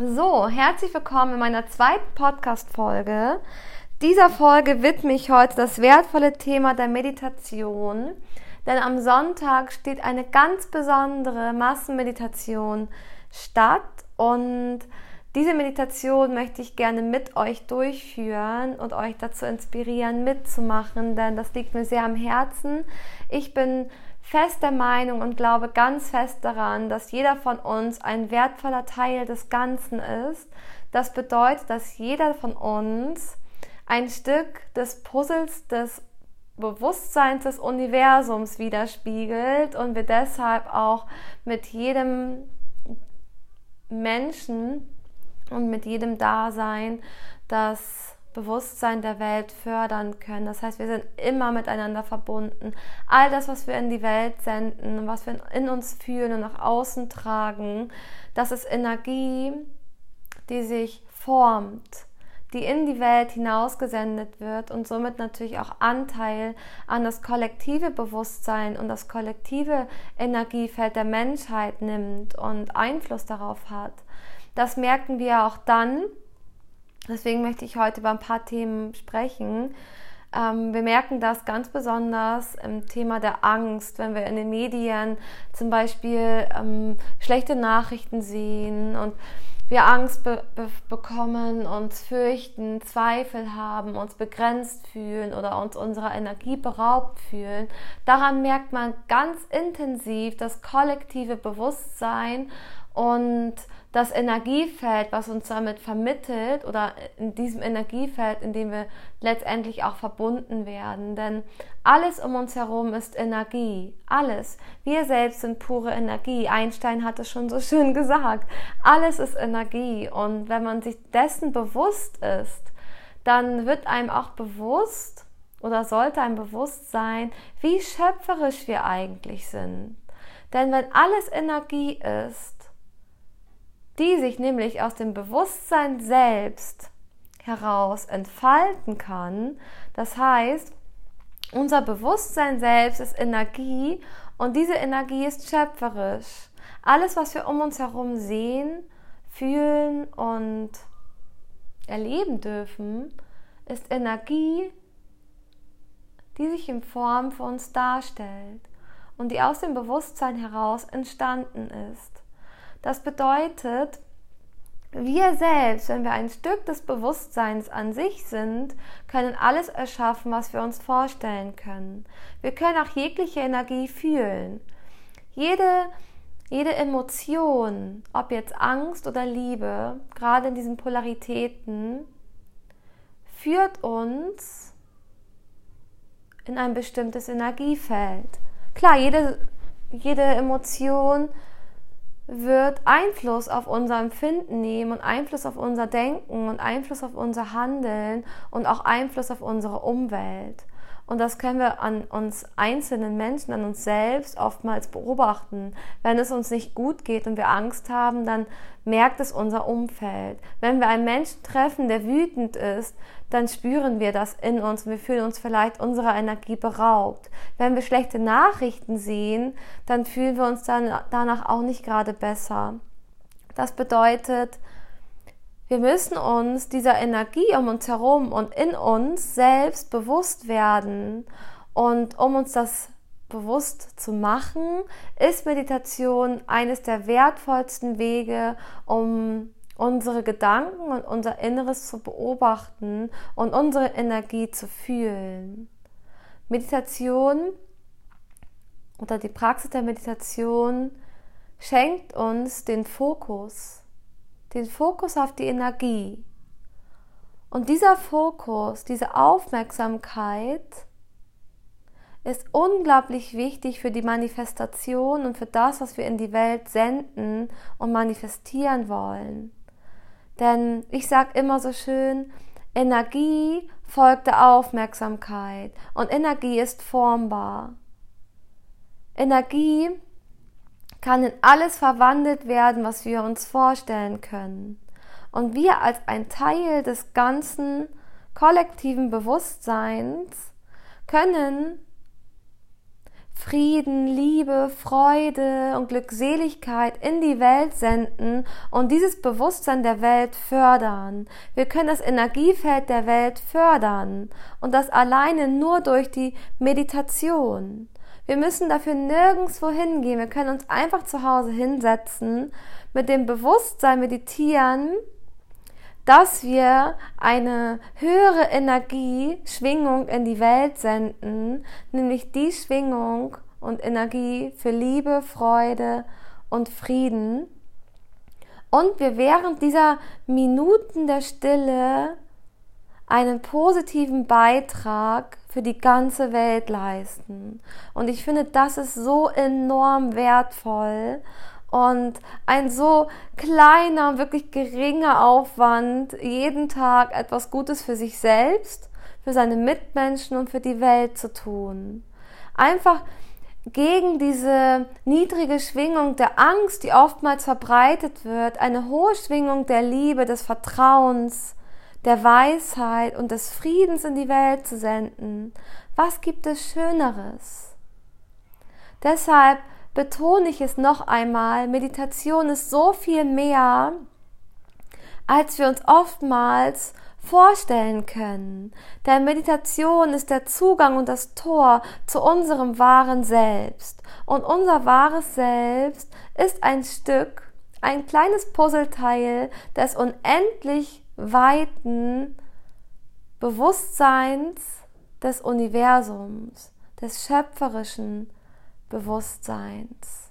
So, herzlich willkommen in meiner zweiten Podcast-Folge. Dieser Folge widme ich heute das wertvolle Thema der Meditation, denn am Sonntag steht eine ganz besondere Massenmeditation statt und diese Meditation möchte ich gerne mit euch durchführen und euch dazu inspirieren, mitzumachen, denn das liegt mir sehr am Herzen. Ich bin fest der Meinung und glaube ganz fest daran, dass jeder von uns ein wertvoller Teil des Ganzen ist. Das bedeutet, dass jeder von uns ein Stück des Puzzles des Bewusstseins des Universums widerspiegelt und wir deshalb auch mit jedem Menschen und mit jedem Dasein das Bewusstsein der Welt fördern können. Das heißt, wir sind immer miteinander verbunden. All das, was wir in die Welt senden, was wir in uns fühlen und nach außen tragen, das ist Energie, die sich formt, die in die Welt hinausgesendet wird und somit natürlich auch Anteil an das kollektive Bewusstsein und das kollektive Energiefeld der Menschheit nimmt und Einfluss darauf hat. Das merken wir auch dann, Deswegen möchte ich heute über ein paar Themen sprechen. Ähm, wir merken das ganz besonders im Thema der Angst, wenn wir in den Medien zum Beispiel ähm, schlechte Nachrichten sehen und wir Angst be be bekommen, uns fürchten, Zweifel haben, uns begrenzt fühlen oder uns unserer Energie beraubt fühlen. Daran merkt man ganz intensiv das kollektive Bewusstsein und das Energiefeld, was uns damit vermittelt oder in diesem Energiefeld, in dem wir letztendlich auch verbunden werden. Denn alles um uns herum ist Energie. Alles. Wir selbst sind pure Energie. Einstein hat es schon so schön gesagt. Alles ist Energie. Und wenn man sich dessen bewusst ist, dann wird einem auch bewusst oder sollte einem bewusst sein, wie schöpferisch wir eigentlich sind. Denn wenn alles Energie ist, die sich nämlich aus dem Bewusstsein selbst heraus entfalten kann. Das heißt, unser Bewusstsein selbst ist Energie und diese Energie ist schöpferisch. Alles, was wir um uns herum sehen, fühlen und erleben dürfen, ist Energie, die sich in Form für uns darstellt und die aus dem Bewusstsein heraus entstanden ist. Das bedeutet, wir selbst, wenn wir ein Stück des Bewusstseins an sich sind, können alles erschaffen, was wir uns vorstellen können. Wir können auch jegliche Energie fühlen. Jede, jede Emotion, ob jetzt Angst oder Liebe, gerade in diesen Polaritäten, führt uns in ein bestimmtes Energiefeld. Klar, jede, jede Emotion wird Einfluss auf unser Empfinden nehmen und Einfluss auf unser Denken und Einfluss auf unser Handeln und auch Einfluss auf unsere Umwelt. Und das können wir an uns einzelnen Menschen, an uns selbst oftmals beobachten. Wenn es uns nicht gut geht und wir Angst haben, dann merkt es unser Umfeld. Wenn wir einen Menschen treffen, der wütend ist, dann spüren wir das in uns und wir fühlen uns vielleicht unserer Energie beraubt. Wenn wir schlechte Nachrichten sehen, dann fühlen wir uns dann danach auch nicht gerade besser. Das bedeutet, wir müssen uns dieser Energie um uns herum und in uns selbst bewusst werden. Und um uns das bewusst zu machen, ist Meditation eines der wertvollsten Wege, um unsere Gedanken und unser Inneres zu beobachten und unsere Energie zu fühlen. Meditation oder die Praxis der Meditation schenkt uns den Fokus den Fokus auf die Energie. Und dieser Fokus, diese Aufmerksamkeit ist unglaublich wichtig für die Manifestation und für das, was wir in die Welt senden und manifestieren wollen. Denn ich sage immer so schön, Energie folgt der Aufmerksamkeit und Energie ist formbar. Energie kann in alles verwandelt werden, was wir uns vorstellen können. Und wir als ein Teil des ganzen kollektiven Bewusstseins können Frieden, Liebe, Freude und Glückseligkeit in die Welt senden und dieses Bewusstsein der Welt fördern. Wir können das Energiefeld der Welt fördern und das alleine nur durch die Meditation. Wir müssen dafür nirgendwo hingehen. Wir können uns einfach zu Hause hinsetzen, mit dem Bewusstsein meditieren, dass wir eine höhere Energie, Schwingung in die Welt senden, nämlich die Schwingung und Energie für Liebe, Freude und Frieden. Und wir während dieser Minuten der Stille einen positiven Beitrag für die ganze Welt leisten. Und ich finde, das ist so enorm wertvoll und ein so kleiner, wirklich geringer Aufwand, jeden Tag etwas Gutes für sich selbst, für seine Mitmenschen und für die Welt zu tun. Einfach gegen diese niedrige Schwingung der Angst, die oftmals verbreitet wird, eine hohe Schwingung der Liebe, des Vertrauens, der Weisheit und des Friedens in die Welt zu senden. Was gibt es Schöneres? Deshalb betone ich es noch einmal, Meditation ist so viel mehr, als wir uns oftmals vorstellen können. Denn Meditation ist der Zugang und das Tor zu unserem wahren Selbst. Und unser wahres Selbst ist ein Stück, ein kleines Puzzleteil des unendlich weiten Bewusstseins des Universums, des schöpferischen Bewusstseins.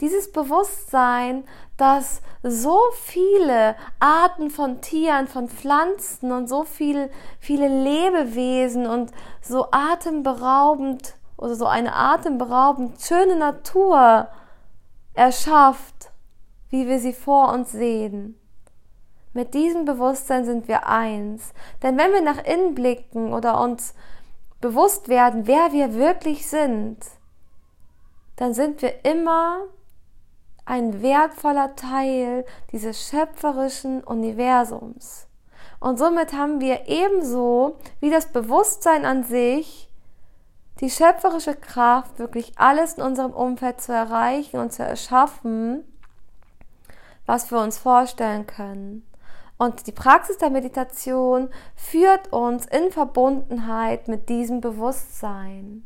Dieses Bewusstsein, das so viele Arten von Tieren, von Pflanzen und so viel, viele Lebewesen und so atemberaubend oder so eine atemberaubend schöne Natur erschafft, wie wir sie vor uns sehen. Mit diesem Bewusstsein sind wir eins. Denn wenn wir nach innen blicken oder uns bewusst werden, wer wir wirklich sind, dann sind wir immer ein wertvoller Teil dieses schöpferischen Universums. Und somit haben wir ebenso wie das Bewusstsein an sich die schöpferische Kraft, wirklich alles in unserem Umfeld zu erreichen und zu erschaffen, was wir uns vorstellen können. Und die Praxis der Meditation führt uns in Verbundenheit mit diesem Bewusstsein.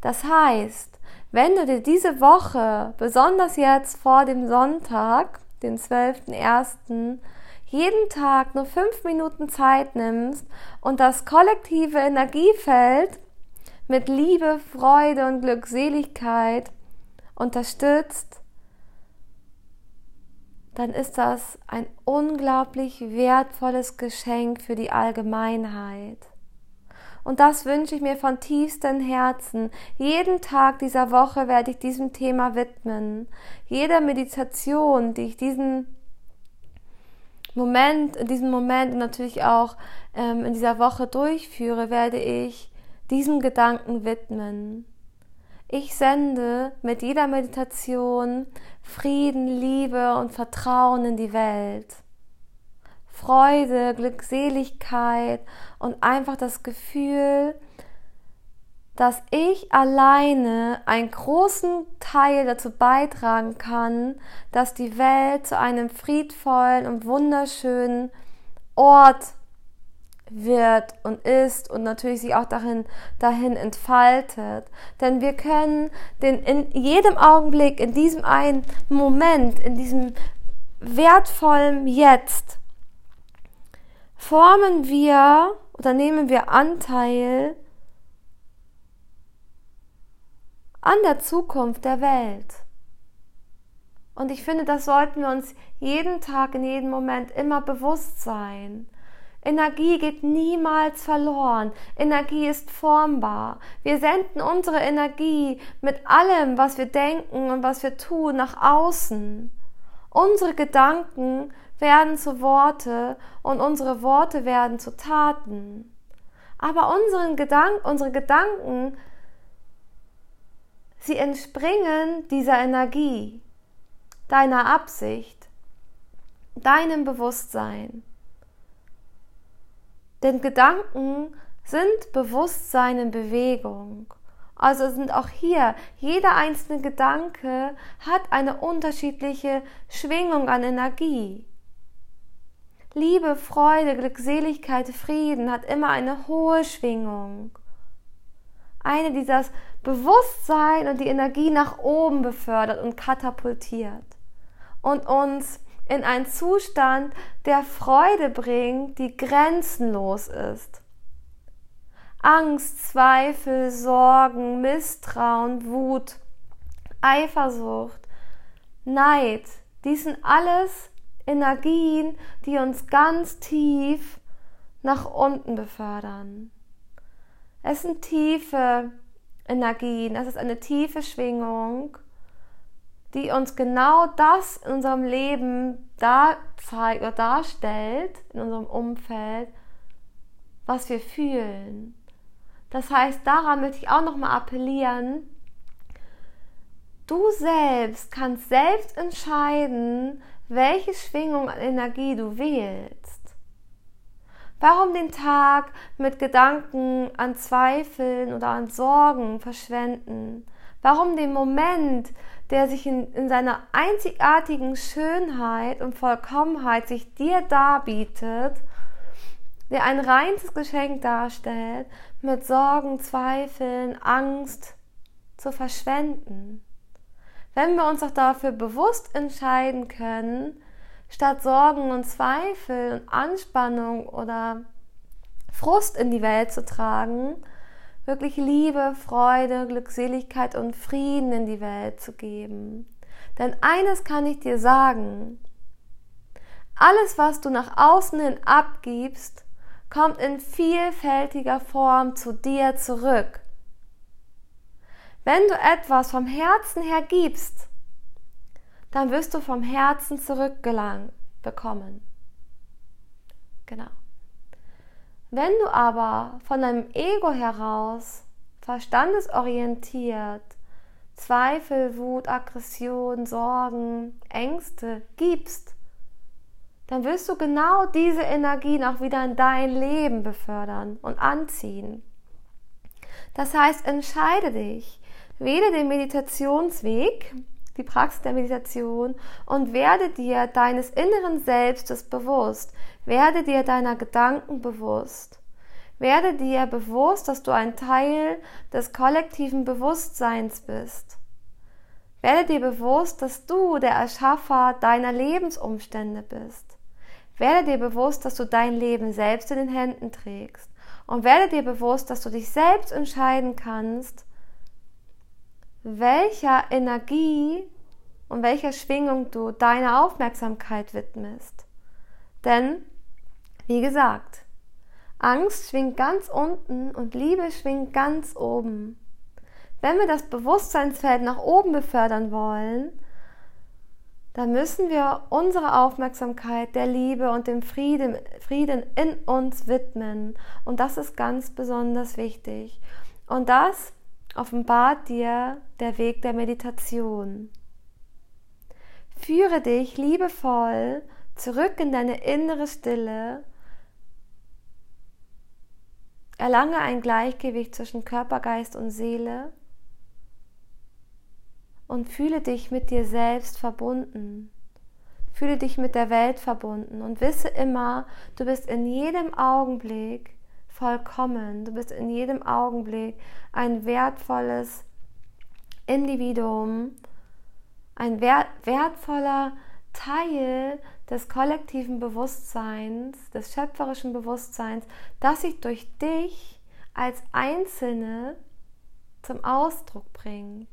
Das heißt, wenn du dir diese Woche, besonders jetzt vor dem Sonntag, den 12.01., jeden Tag nur fünf Minuten Zeit nimmst und das kollektive Energiefeld mit Liebe, Freude und Glückseligkeit unterstützt, dann ist das ein unglaublich wertvolles Geschenk für die Allgemeinheit. Und das wünsche ich mir von tiefstem Herzen. Jeden Tag dieser Woche werde ich diesem Thema widmen. Jeder Meditation, die ich diesen Moment, in diesem Moment und natürlich auch ähm, in dieser Woche durchführe, werde ich diesem Gedanken widmen. Ich sende mit jeder Meditation Frieden, Liebe und Vertrauen in die Welt. Freude, Glückseligkeit und einfach das Gefühl, dass ich alleine einen großen Teil dazu beitragen kann, dass die Welt zu einem friedvollen und wunderschönen Ort wird und ist und natürlich sich auch dahin, dahin entfaltet. Denn wir können den in jedem Augenblick, in diesem einen Moment, in diesem wertvollen Jetzt formen wir oder nehmen wir Anteil an der Zukunft der Welt. Und ich finde, das sollten wir uns jeden Tag, in jedem Moment immer bewusst sein. Energie geht niemals verloren. Energie ist formbar. Wir senden unsere Energie mit allem, was wir denken und was wir tun, nach außen. Unsere Gedanken werden zu Worte und unsere Worte werden zu Taten. Aber unseren Gedanken, unsere Gedanken, sie entspringen dieser Energie, deiner Absicht, deinem Bewusstsein. Denn Gedanken sind Bewusstsein in Bewegung. Also sind auch hier, jeder einzelne Gedanke hat eine unterschiedliche Schwingung an Energie. Liebe, Freude, Glückseligkeit, Frieden hat immer eine hohe Schwingung. Eine, die das Bewusstsein und die Energie nach oben befördert und katapultiert und uns in einen Zustand der Freude bringt, die grenzenlos ist. Angst, Zweifel, Sorgen, Misstrauen, Wut, Eifersucht, Neid, dies sind alles Energien, die uns ganz tief nach unten befördern. Es sind tiefe Energien, es ist eine tiefe Schwingung, die uns genau das in unserem Leben da zeigt oder darstellt, in unserem Umfeld, was wir fühlen. Das heißt, daran möchte ich auch nochmal appellieren. Du selbst kannst selbst entscheiden, welche Schwingung an Energie du wählst. Warum den Tag mit Gedanken an Zweifeln oder an Sorgen verschwenden? Warum den Moment, der sich in, in seiner einzigartigen Schönheit und Vollkommenheit sich dir darbietet, der ein reines Geschenk darstellt, mit Sorgen, Zweifeln, Angst zu verschwenden. Wenn wir uns auch dafür bewusst entscheiden können, statt Sorgen und Zweifel und Anspannung oder Frust in die Welt zu tragen, wirklich Liebe, Freude, Glückseligkeit und Frieden in die Welt zu geben. Denn eines kann ich dir sagen, alles, was du nach außen hin abgibst, kommt in vielfältiger Form zu dir zurück. Wenn du etwas vom Herzen her gibst, dann wirst du vom Herzen zurückgelangen bekommen. Genau. Wenn du aber von deinem Ego heraus, verstandesorientiert, Zweifel, Wut, Aggression, Sorgen, Ängste gibst, dann wirst du genau diese Energien auch wieder in dein Leben befördern und anziehen. Das heißt, entscheide dich, wähle den Meditationsweg, die Praxis der Meditation und werde dir deines inneren Selbstes bewusst, werde dir deiner Gedanken bewusst. Werde dir bewusst, dass du ein Teil des kollektiven Bewusstseins bist. Werde dir bewusst, dass du der Erschaffer deiner Lebensumstände bist. Werde dir bewusst, dass du dein Leben selbst in den Händen trägst. Und werde dir bewusst, dass du dich selbst entscheiden kannst, welcher Energie und welcher Schwingung du deine Aufmerksamkeit widmest. Denn, wie gesagt, Angst schwingt ganz unten und Liebe schwingt ganz oben. Wenn wir das Bewusstseinsfeld nach oben befördern wollen, dann müssen wir unsere Aufmerksamkeit der Liebe und dem Frieden, Frieden in uns widmen. Und das ist ganz besonders wichtig. Und das offenbart dir der Weg der Meditation. Führe dich liebevoll zurück in deine innere Stille. Erlange ein Gleichgewicht zwischen Körper, Geist und Seele und fühle dich mit dir selbst verbunden. Fühle dich mit der Welt verbunden und wisse immer, du bist in jedem Augenblick vollkommen. Du bist in jedem Augenblick ein wertvolles Individuum, ein wert, wertvoller Teil des kollektiven Bewusstseins, des schöpferischen Bewusstseins, das sich durch dich als Einzelne zum Ausdruck bringt.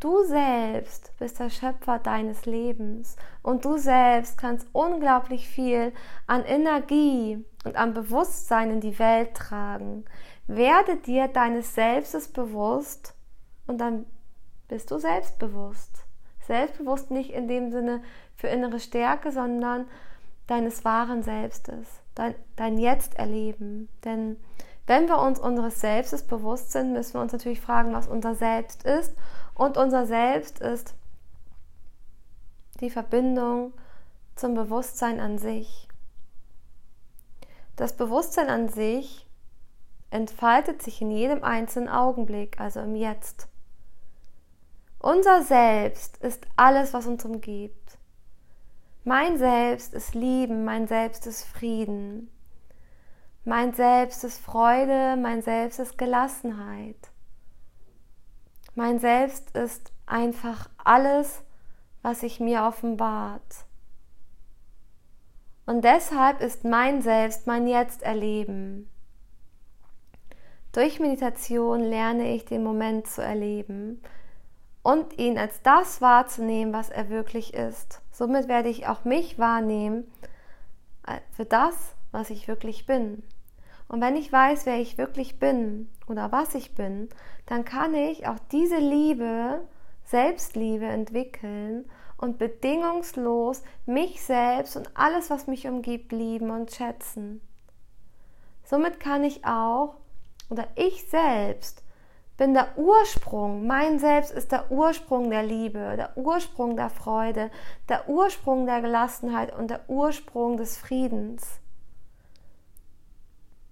Du selbst bist der Schöpfer deines Lebens und du selbst kannst unglaublich viel an Energie und an Bewusstsein in die Welt tragen. Werde dir deines Selbstes bewusst und dann bist du selbstbewusst. Selbstbewusst nicht in dem Sinne für innere Stärke, sondern deines wahren Selbstes, dein, dein Jetzt erleben. Denn wenn wir uns unseres Selbstes bewusst sind, müssen wir uns natürlich fragen, was unser Selbst ist und unser Selbst ist die Verbindung zum Bewusstsein an sich. Das Bewusstsein an sich entfaltet sich in jedem einzelnen Augenblick, also im Jetzt. Unser Selbst ist alles, was uns umgibt. Mein Selbst ist Lieben, mein Selbst ist Frieden. Mein Selbst ist Freude, mein Selbst ist Gelassenheit. Mein Selbst ist einfach alles, was sich mir offenbart. Und deshalb ist mein Selbst mein Jetzt erleben. Durch Meditation lerne ich den Moment zu erleben und ihn als das wahrzunehmen, was er wirklich ist. Somit werde ich auch mich wahrnehmen für das, was ich wirklich bin. Und wenn ich weiß, wer ich wirklich bin oder was ich bin, dann kann ich auch diese Liebe, Selbstliebe entwickeln und bedingungslos mich selbst und alles, was mich umgibt, lieben und schätzen. Somit kann ich auch oder ich selbst bin der Ursprung, mein Selbst ist der Ursprung der Liebe, der Ursprung der Freude, der Ursprung der Gelassenheit und der Ursprung des Friedens.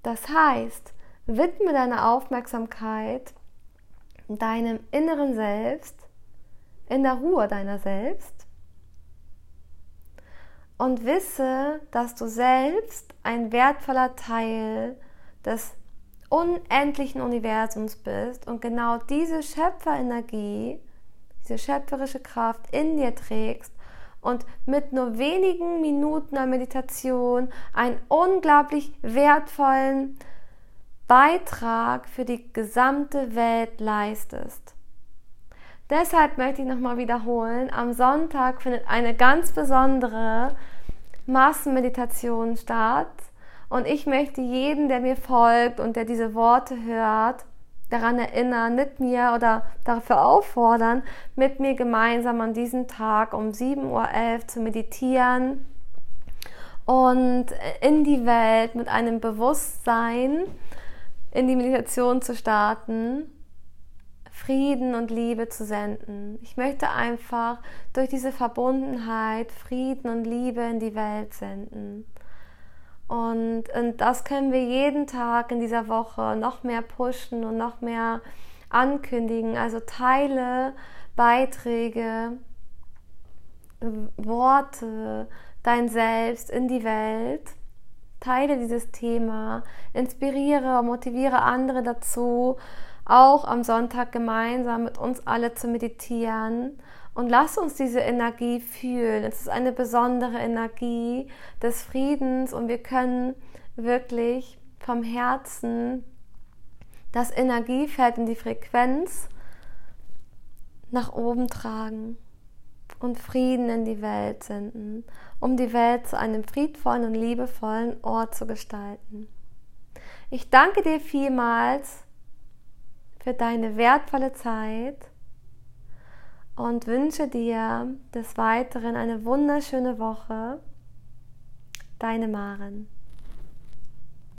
Das heißt, widme deine Aufmerksamkeit deinem inneren Selbst, in der Ruhe deiner selbst und wisse, dass du selbst ein wertvoller Teil des unendlichen Universums bist und genau diese Schöpferenergie, diese schöpferische Kraft in dir trägst und mit nur wenigen Minuten der Meditation einen unglaublich wertvollen Beitrag für die gesamte Welt leistest. Deshalb möchte ich nochmal wiederholen, am Sonntag findet eine ganz besondere Massenmeditation statt und ich möchte jeden, der mir folgt und der diese Worte hört, daran erinnern, mit mir oder dafür auffordern, mit mir gemeinsam an diesem Tag um 7.11 Uhr zu meditieren und in die Welt mit einem Bewusstsein in die Meditation zu starten, Frieden und Liebe zu senden. Ich möchte einfach durch diese Verbundenheit Frieden und Liebe in die Welt senden. Und, und das können wir jeden Tag in dieser Woche noch mehr pushen und noch mehr ankündigen. Also teile Beiträge, Worte, dein Selbst in die Welt. Teile dieses Thema, inspiriere, motiviere andere dazu, auch am Sonntag gemeinsam mit uns alle zu meditieren und lass uns diese Energie fühlen. Es ist eine besondere Energie des Friedens und wir können wirklich vom Herzen das Energiefeld und die Frequenz nach oben tragen und Frieden in die Welt senden, um die Welt zu einem friedvollen und liebevollen Ort zu gestalten. Ich danke dir vielmals für deine wertvolle Zeit und wünsche dir des Weiteren eine wunderschöne Woche. Deine Maren.